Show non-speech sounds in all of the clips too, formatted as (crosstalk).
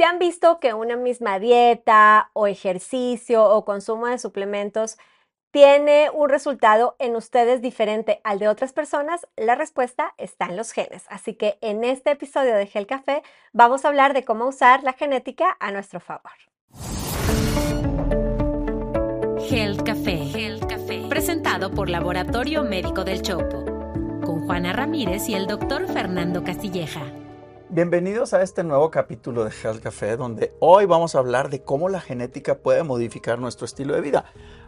Si han visto que una misma dieta o ejercicio o consumo de suplementos tiene un resultado en ustedes diferente al de otras personas, la respuesta está en los genes. Así que en este episodio de Gel Café vamos a hablar de cómo usar la genética a nuestro favor. Café, Gel Café, presentado por Laboratorio Médico del Chopo, con Juana Ramírez y el doctor Fernando Castilleja. Bienvenidos a este nuevo capítulo de Health Café, donde hoy vamos a hablar de cómo la genética puede modificar nuestro estilo de vida.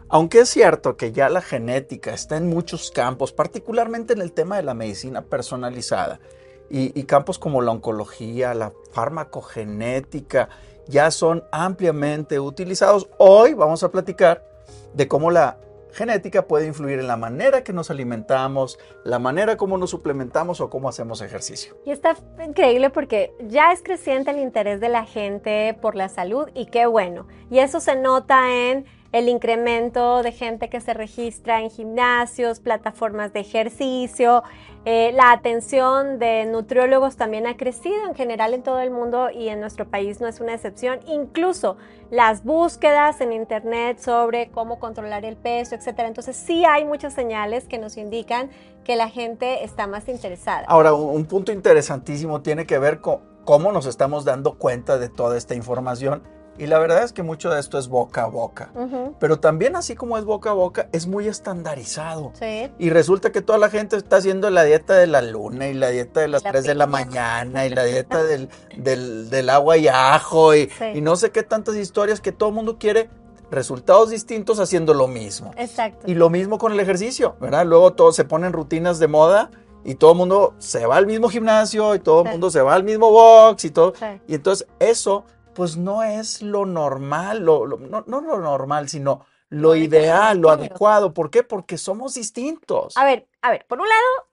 Aunque es cierto que ya la genética está en muchos campos, particularmente en el tema de la medicina personalizada, y, y campos como la oncología, la farmacogenética, ya son ampliamente utilizados, hoy vamos a platicar de cómo la genética puede influir en la manera que nos alimentamos, la manera como nos suplementamos o cómo hacemos ejercicio. Y está increíble porque ya es creciente el interés de la gente por la salud y qué bueno. Y eso se nota en el incremento de gente que se registra en gimnasios, plataformas de ejercicio, eh, la atención de nutriólogos también ha crecido en general en todo el mundo y en nuestro país no es una excepción. Incluso las búsquedas en internet sobre cómo controlar el peso, etcétera. Entonces sí hay muchas señales que nos indican que la gente está más interesada. Ahora, un punto interesantísimo tiene que ver con cómo nos estamos dando cuenta de toda esta información y la verdad es que mucho de esto es boca a boca. Pero también así como es boca a boca, es muy estandarizado. Sí. Y resulta que toda la gente está haciendo la dieta de la luna y la dieta de las 3 de la mañana y la dieta del, del, agua y ajo y, y no sé qué tantas historias que todo el mundo quiere resultados distintos haciendo lo mismo. Exacto. Y lo mismo con el ejercicio, ¿verdad? Luego todos se ponen rutinas de moda y todo el mundo se va al mismo gimnasio y todo el mundo se va al mismo box y todo. Y entonces eso pues no es lo normal, no, no, lo normal, sino lo ideal, lo adecuado. ¿Por qué? Porque somos distintos. A ver, a ver, por un lado,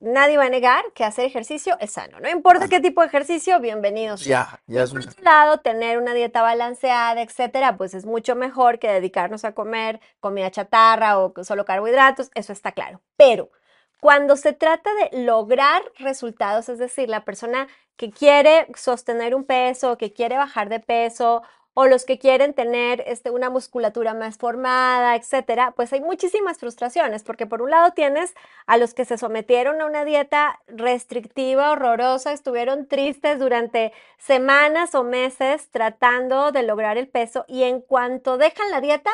nadie va a negar que hacer ejercicio es sano. No importa qué tipo de ejercicio, bienvenidos. Ya, ya es Por otro lado, tener una dieta balanceada, etcétera, pues es mucho mejor que dedicarnos a comer comida chatarra o solo carbohidratos, eso está claro. Pero cuando se trata de lograr resultados, es decir, la persona que quiere sostener un peso, que quiere bajar de peso, o los que quieren tener este, una musculatura más formada, etcétera, pues hay muchísimas frustraciones, porque por un lado tienes a los que se sometieron a una dieta restrictiva, horrorosa, estuvieron tristes durante semanas o meses tratando de lograr el peso y en cuanto dejan la dieta,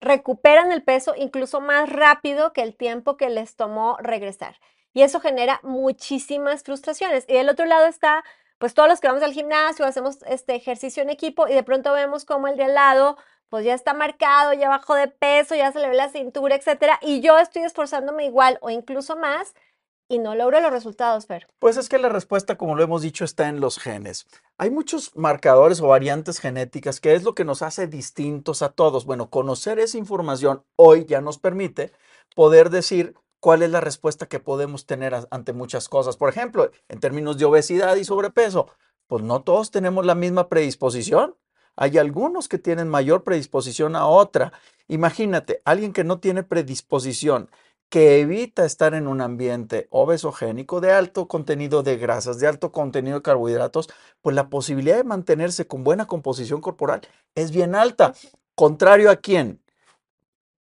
recuperan el peso incluso más rápido que el tiempo que les tomó regresar. Y eso genera muchísimas frustraciones. Y del otro lado está, pues todos los que vamos al gimnasio, hacemos este ejercicio en equipo y de pronto vemos como el de al lado, pues ya está marcado, ya bajó de peso, ya se le ve la cintura, etcétera, y yo estoy esforzándome igual o incluso más y no logro los resultados, Fer? Pues es que la respuesta, como lo hemos dicho, está en los genes. Hay muchos marcadores o variantes genéticas que es lo que nos hace distintos a todos. Bueno, conocer esa información hoy ya nos permite poder decir cuál es la respuesta que podemos tener ante muchas cosas. Por ejemplo, en términos de obesidad y sobrepeso, pues no todos tenemos la misma predisposición. Hay algunos que tienen mayor predisposición a otra. Imagínate, alguien que no tiene predisposición que evita estar en un ambiente obesogénico de alto contenido de grasas, de alto contenido de carbohidratos, pues la posibilidad de mantenerse con buena composición corporal es bien alta. Contrario a quien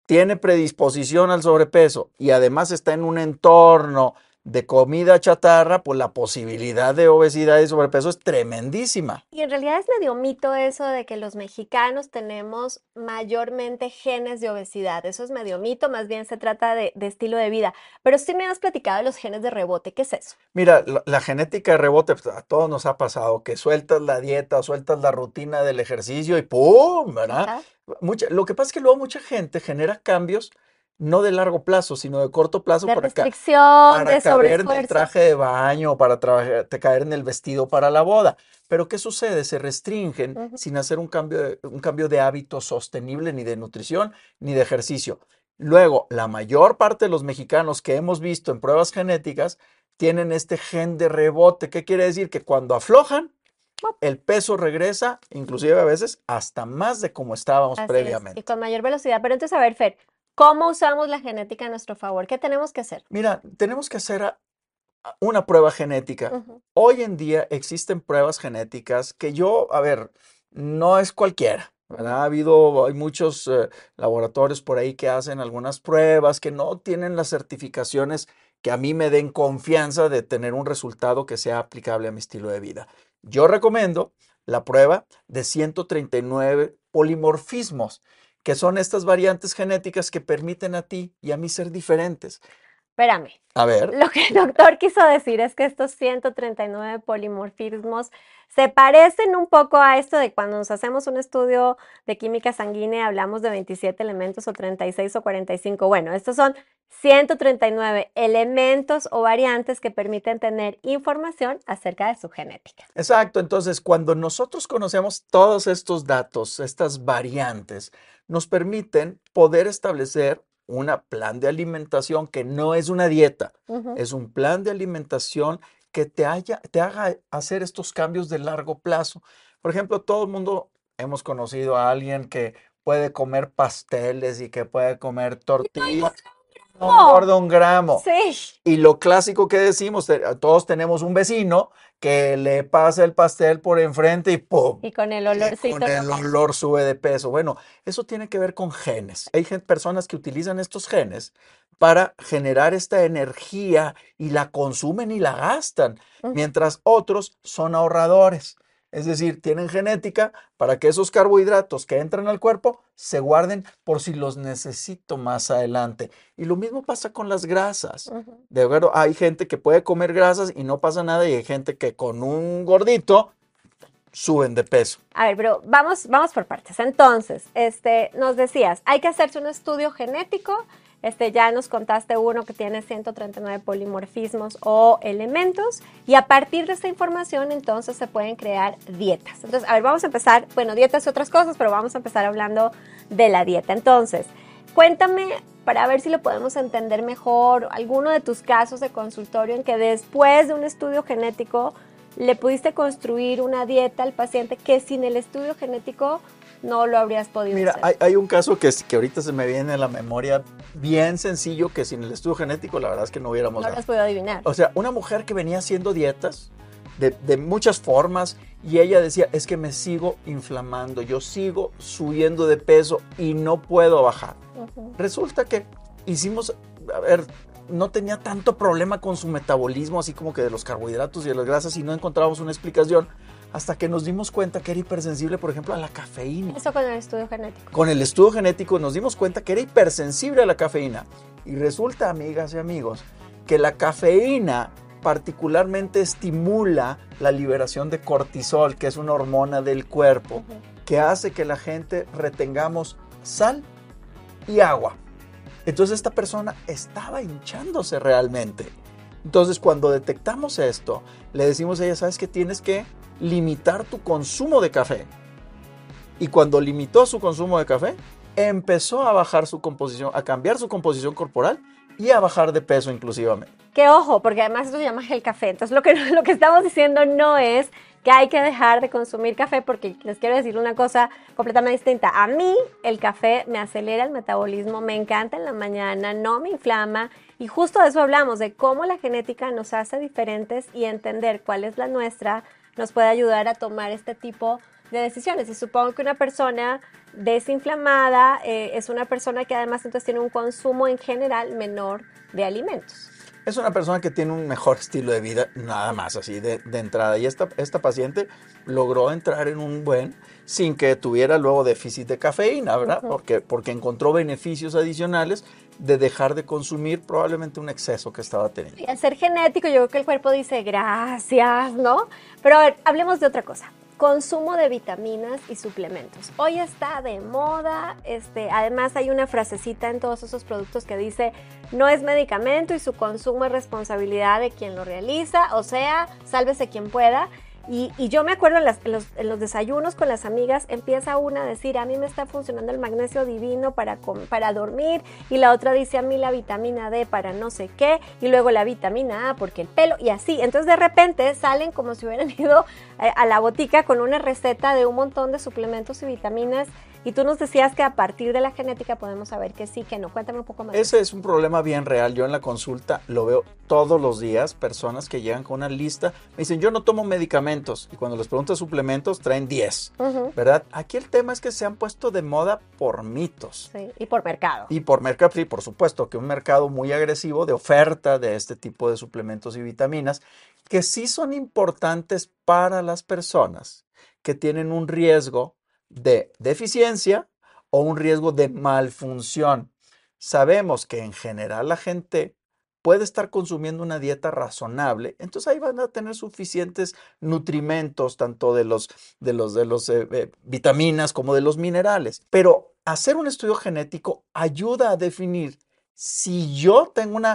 tiene predisposición al sobrepeso y además está en un entorno de comida chatarra, pues la posibilidad de obesidad y sobrepeso es tremendísima. Y en realidad es medio mito eso de que los mexicanos tenemos mayormente genes de obesidad. Eso es medio mito, más bien se trata de, estilo de vida. Pero sí me has platicado de los genes de rebote. ¿Qué es eso? Mira, la, genética de rebote, pues, a todos nos ha pasado que sueltas la dieta, sueltas la rutina del ejercicio y ¡pum! ¿verdad? Mucha, lo que pasa es que luego mucha gente genera cambios no de largo plazo, sino de corto plazo de para, restricción, para caer en el traje de baño, para caer en el vestido para la boda. Pero ¿qué sucede? Se restringen sin hacer un cambio, de, un cambio de hábito sostenible ni de nutrición ni de ejercicio. Luego, la mayor parte de los mexicanos que hemos visto en pruebas genéticas tienen este gen de rebote. ¿Qué quiere decir? Que cuando aflojan, el peso regresa, inclusive a veces, hasta más de como estábamos previamente. Y con mayor velocidad. Pero entonces, a ver, Fer, ¿Cómo usamos la genética a nuestro favor? ¿Qué tenemos que hacer? Mira, tenemos que hacer una prueba genética. Hoy en día existen pruebas genéticas que yo, a ver, no es cualquiera, ¿verdad? Ha habido, hay muchos eh, laboratorios por ahí que hacen algunas pruebas que no tienen las certificaciones que a mí me den confianza de tener un resultado que sea aplicable a mi estilo de vida. Yo recomiendo la prueba de 139 polimorfismos, que son estas variantes genéticas que permiten a ti y a mí ser diferentes. Espérame. A ver. Lo que el doctor quiso decir es que estos 139 polimorfismos se parecen un poco a esto de cuando nos hacemos un estudio de química sanguínea, hablamos de 27 elementos o 36 o 45. Bueno, estos son 139 elementos o variantes que permiten tener información acerca de su genética. Exacto, entonces cuando nosotros conocemos todos estos datos, estas variantes, nos permiten poder establecer un plan de alimentación que no es una dieta, es un plan de alimentación que te, haya- te haga hacer estos cambios de largo plazo. Por ejemplo, todo el mundo hemos conocido a alguien que puede comer pasteles y que puede comer tortillas. No engorda un gramo. Sí. Y lo clásico que decimos, te- todos tenemos un vecino que le pasa el pastel por enfrente y ¡pum! Y con el olorcito. con el olor sube de peso. Bueno, eso tiene que ver con genes. Hay personas que utilizan estos genes para generar esta energía y la consumen y la gastan, mientras otros son ahorradores. Es decir, tienen genética para que esos carbohidratos que entran al cuerpo se guarden por si los necesito más adelante. Y lo mismo pasa con las grasas. De acuerdo, hay gente que puede comer grasas y no pasa nada y hay gente que con un gordito suben de peso. A ver, pero vamos, vamos por partes. Entonces, este, nos decías, hay que hacerse un estudio genético. Este, ya nos contaste uno que tiene 139 polimorfismos o elementos y a partir de esta información entonces se pueden crear dietas. Entonces, a ver, vamos a empezar, bueno, dietas y otras cosas, pero vamos a empezar hablando de la dieta. Entonces, cuéntame para ver si lo podemos entender mejor, alguno de tus casos de consultorio en que después de un estudio genético le pudiste construir una dieta al paciente que sin el estudio genético no lo habrías podido Mira, hacer. hay, hay un caso que, que ahorita se me viene a la memoria bien sencillo que sin el estudio genético la verdad es que no hubiéramos no has podido adivinar. O sea, una mujer que venía haciendo dietas de, de muchas formas y ella decía, es que me sigo inflamando, yo sigo subiendo de peso y no puedo bajar. Resulta que hicimos, a ver, no tenía tanto problema con su metabolismo, así como que de los carbohidratos y de las grasas, y no encontrábamos una explicación hasta que nos dimos cuenta que era hipersensible, por ejemplo, a la cafeína. Eso con el estudio genético. Con el estudio genético nos dimos cuenta que era hipersensible a la cafeína. Y resulta, amigas y amigos, que la cafeína particularmente estimula la liberación de cortisol, que es una hormona del cuerpo, que hace que la gente retengamos sal y agua. Entonces esta persona estaba hinchándose realmente. Entonces cuando detectamos esto, le decimos a ella, ¿sabes que tienes que limitar tu consumo de café? Y cuando limitó su consumo de café, empezó a bajar su composición, a cambiar su composición corporal y a bajar de peso inclusivamente. Que ojo, porque además esto se llama gel café. Entonces lo que, (laughs) lo que estamos diciendo no es que hay que dejar de consumir café, porque les quiero decir una cosa completamente distinta. A mí el café me acelera el metabolismo, me encanta en la mañana, no me inflama. Y justo de eso hablamos, de cómo la genética nos hace diferentes y entender cuál es la nuestra nos puede ayudar a tomar este tipo de decisiones. Y supongo que una persona desinflamada eh, es una persona que además entonces tiene un consumo en general menor de alimentos. Es una persona que tiene un mejor estilo de vida, nada más así de, de entrada. Y esta, esta paciente logró entrar en un buen sin que tuviera luego déficit de cafeína, ¿verdad? Porque, porque encontró beneficios adicionales de dejar de consumir probablemente un exceso que estaba teniendo. Y al ser genético, yo creo que el cuerpo dice gracias, ¿no? Pero a ver, hablemos de otra cosa. Consumo de vitaminas y suplementos. Hoy está de moda, este, además hay una frasecita en todos esos productos que dice no es medicamento y su consumo es responsabilidad de quien lo realiza, o sea, sálvese quien pueda. Y, y yo me acuerdo en, las- los, desayunos con las amigas, empieza una a decir, a mí me está funcionando el magnesio divino para, para dormir, y la otra dice, a mí la vitamina D para no sé qué, y luego la vitamina A porque el pelo, y así. Entonces de repente salen como si hubieran (laughs) ido eh, a la botica con una receta de un montón de suplementos y vitaminas, y tú nos decías que a partir de la genética podemos saber que sí, que no. Cuéntame un poco más. Ese es un problema bien real. Yo en la consulta lo veo todos los días. Personas que llegan con una lista, me dicen, yo no tomo medicamentos. Y cuando les pregunto suplementos, traen 10. Ujú, ¿Verdad? Aquí el tema es que se han puesto de moda por mitos. sí, y por mercado. Y por mercado, sí, por supuesto, que un mercado muy agresivo de oferta de este tipo de suplementos y vitaminas, que sí son importantes para las personas que tienen un riesgo de deficiencia o un riesgo de malfunción. Sabemos que en general la gente puede estar consumiendo una dieta razonable, entonces ahí van a tener suficientes nutrimentos, tanto de los, de los, de los eh, eh, vitaminas como de los minerales. Pero hacer un estudio genético ayuda a definir si yo tengo un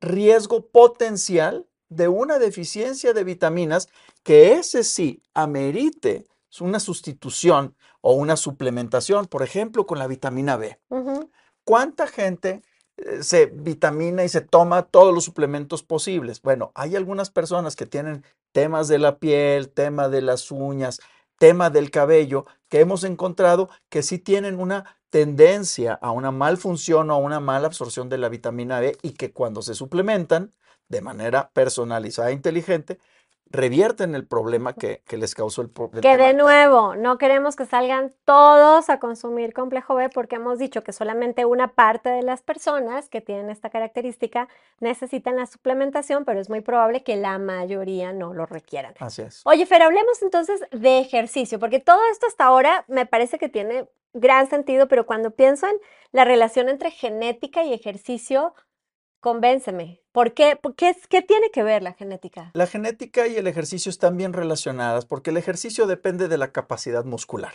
riesgo potencial de una deficiencia de vitaminas, que ese sí amerite una sustitución o una suplementación, por ejemplo, con la vitamina B. ¿Cuánta gente eh, se vitamina y se toma todos los suplementos posibles? Bueno, hay algunas personas que tienen temas de la piel, tema de las uñas, tema del cabello, que hemos encontrado que sí tienen una tendencia a una malfunción o a una mala absorción de la vitamina B y que cuando se suplementan de manera personalizada e inteligente, revierten el problema que, que les causó el problema. Que de nuevo, no queremos que salgan todos a consumir complejo B porque hemos dicho que solamente una parte de las personas que tienen esta característica necesitan la suplementación, pero es muy probable que la mayoría no lo requieran. Así es. Oye, Fer, hablemos entonces de ejercicio, porque todo esto hasta ahora me parece que tiene gran sentido, pero cuando pienso en la relación entre genética y ejercicio, convénceme. ¿Por qué? ¿Por qué, qué tiene que ver la genética? La genética y el ejercicio están bien relacionadas porque el ejercicio depende de la capacidad muscular.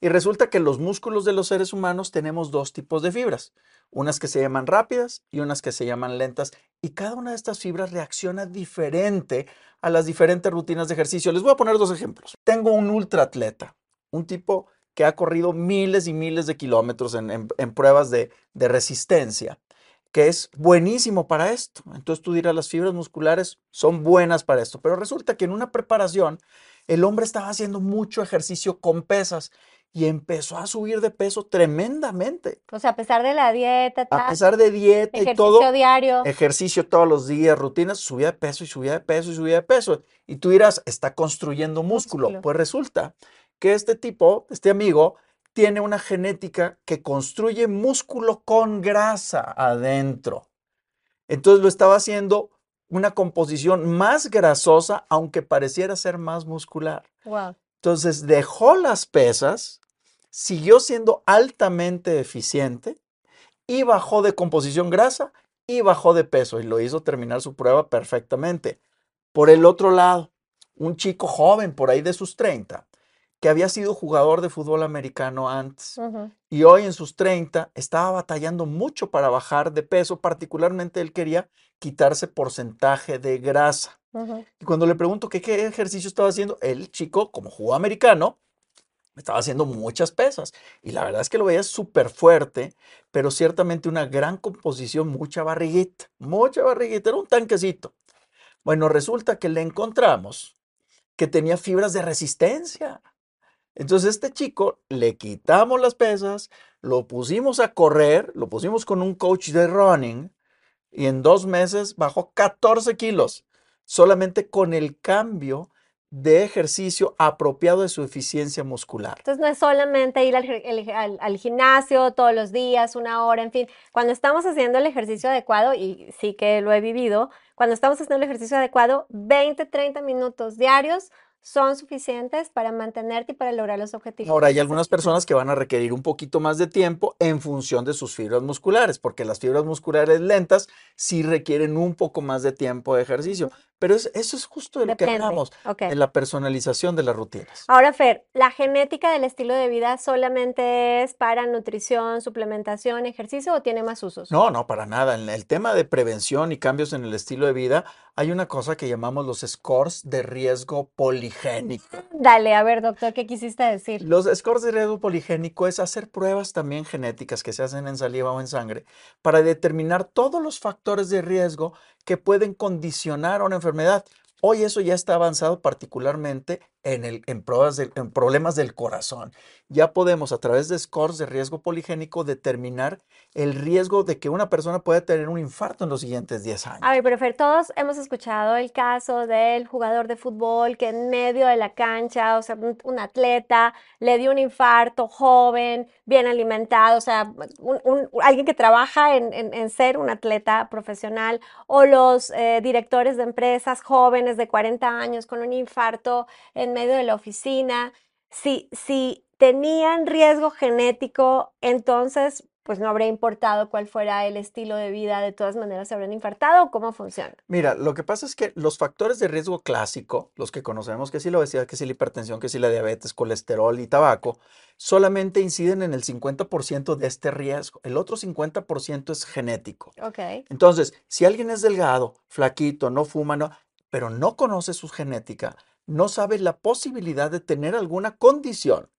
Y resulta que los músculos de los seres humanos tenemos dos tipos de fibras, unas que se llaman rápidas y unas que se llaman lentas. Y cada una de estas fibras reacciona diferente a las diferentes rutinas de ejercicio. Les voy a poner dos ejemplos. Tengo un ultraatleta, un tipo que ha corrido miles y miles de kilómetros en, en- en pruebas de, de resistencia, que es buenísimo para esto. Entonces tú dirás, las fibras musculares son buenas para esto, pero resulta que en una preparación el hombre estaba haciendo mucho ejercicio con pesas y empezó a subir de peso tremendamente. O sea, a pesar de la dieta, A pesar de dieta y ejercicio todo, diario. ejercicio todos los días, rutinas, subía de peso y subía de peso y subía de peso. Y tú dirás, está construyendo músculo. Músculo. Pues resulta que este tipo, este amigo, tiene una genética que construye músculo con grasa adentro. Entonces lo estaba haciendo una composición más grasosa, aunque pareciera ser más muscular. Wow. Entonces dejó las pesas, siguió siendo altamente eficiente y bajó de composición grasa y bajó de peso y lo hizo terminar su prueba perfectamente. Por el otro lado, un chico joven por ahí de sus 30, que había sido jugador de fútbol americano antes y hoy en sus 30 estaba batallando mucho para bajar de peso, particularmente él quería quitarse porcentaje de grasa. Y cuando le pregunto que qué ejercicio estaba haciendo, el chico, como jugó americano, estaba haciendo muchas pesas. Y la verdad es que lo veía súper fuerte, pero ciertamente una gran composición, mucha barriguita, mucha barriguita, era un tanquecito. Bueno, resulta que le encontramos que tenía fibras de resistencia. Entonces este chico le quitamos las pesas, lo pusimos a correr, lo pusimos con un coach de running y en dos meses bajó 14 kilos solamente con el cambio de ejercicio apropiado de su eficiencia muscular. Entonces no es solamente ir al, gimnasio todos los días, una hora, en fin. Cuando estamos haciendo el ejercicio adecuado, y sí que lo he vivido, cuando estamos haciendo el ejercicio adecuado, 20, 30 minutos diarios son suficientes para mantenerte y para lograr los objetivos. Ahora, hay algunas personas que van a requerir un poquito más de tiempo en función de sus fibras musculares, porque las fibras musculares lentas sí requieren un poco más de tiempo de ejercicio. Pero es- eso es justo de lo que hablamos, Ok. de la personalización de las rutinas. Ahora, Fer, ¿la genética del estilo de vida solamente es para nutrición, suplementación, ejercicio o tiene más usos? No, no, para nada. En el tema de prevención y cambios en el estilo de vida, hay una cosa que llamamos los scores de riesgo poligénico. Dale, a ver, doctor, ¿qué quisiste decir? Los scores de riesgo poligénico es hacer pruebas también genéticas que se hacen en saliva o en sangre para determinar todos los factores de riesgo que pueden condicionar una enfermedad. Hoy eso ya está avanzado particularmente en, el, en, pruebas de, en problemas del corazón. Ya podemos a través de scores de riesgo poligénico determinar el riesgo de que una persona pueda tener un infarto en los siguientes 10 años. A ver, pero Fer, todos hemos escuchado el caso del jugador de fútbol que en medio de la cancha, o sea, un, un atleta le dio un infarto joven, bien alimentado, o sea, un, un, alguien que trabaja en, en, en, ser un atleta profesional, o los eh, directores de empresas jóvenes de 40 años con un infarto en medio de la oficina, si, si tenían riesgo genético, entonces pues no habría importado cuál fuera el estilo de vida, de todas maneras se habrían infartado o cómo funciona. Mira, lo que pasa es que los factores de riesgo clásico, los que conocemos, que si la obesidad, que si la hipertensión, que si la diabetes, colesterol y tabaco, solamente inciden en el 50% de este riesgo. El otro 50% es genético. Ok. Entonces, si alguien es delgado, flaquito, no fuma, no, pero no conoce su genética, no sabe la posibilidad de tener alguna condición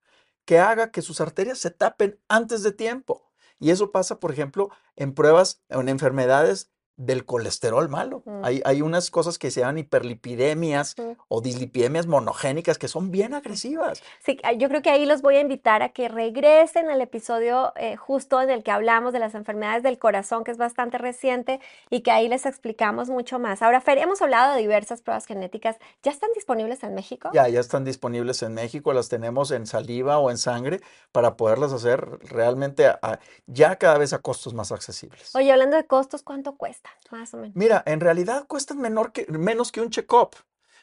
que haga que sus arterias se tapen antes de tiempo. Y eso pasa, por ejemplo, en pruebas, en enfermedades del colesterol malo. Mm. Hay, hay, unas cosas que se llaman hiperlipidemias Mm. o dislipidemias monogénicas que son bien agresivas. Sí, ah, yo creo que ahí los voy a invitar a que regresen al episodio eh, justo en el que hablamos de las enfermedades del corazón, que es bastante reciente y que ahí les explicamos mucho más. Ahora, Fer, hemos hablado de diversas pruebas genéticas. ¿Ya están disponibles en México? Ya, ya están disponibles en México, las tenemos en saliva o en sangre para poderlas hacer realmente a- a- ya cada vez a costos más accesibles. Oye, hablando de costos, ¿cuánto cuesta? Más o menos. Mira, en realidad cuestan menor que, menos que un check-up.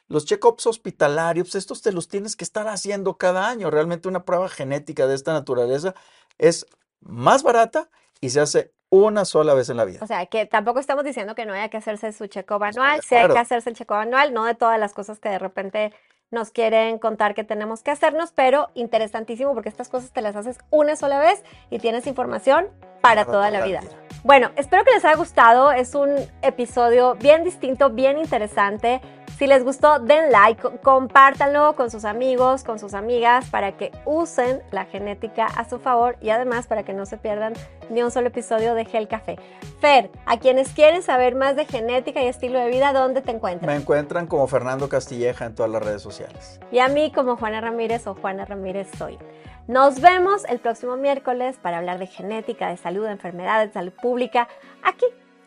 Los check-ups hospitalarios, pues, estos te los tienes que estar haciendo cada año. Realmente una prueba genética de esta naturaleza es más barata y se hace una sola vez en la vida. O sea, que tampoco estamos diciendo que no haya que hacerse su check-up anual, sí hay Claro. que hacerse el check-up anual, no de todas las cosas que de repente nos quieren contar que tenemos que hacernos, pero interesantísimo porque estas cosas te las haces una sola vez y tienes información para Para toda la toda la vida. vida. Bueno, espero que les haya gustado, es un episodio bien distinto, bien interesante. Si les gustó, den like, co- compártanlo con sus amigos, con sus amigas, para que usen la genética a su favor y además para que no se pierdan ni un solo episodio de Gel Café. Fer, a quienes quieren saber más de genética y estilo de vida, ¿dónde te Me encuentran? encuentran como Fernando Castilleja en todas las redes sociales. Y a mí como Juana Ramírez o Juana Ramírez soy. Nos vemos el próximo miércoles para hablar de genética, de salud, de enfermedades, de salud pública, aquí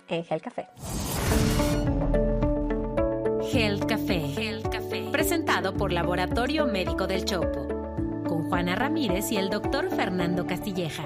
en Gel Café. Health Café. Health Café. Presentado por Laboratorio Médico del Chopo. Con Juana Ramírez y el doctor Fernando Castilleja.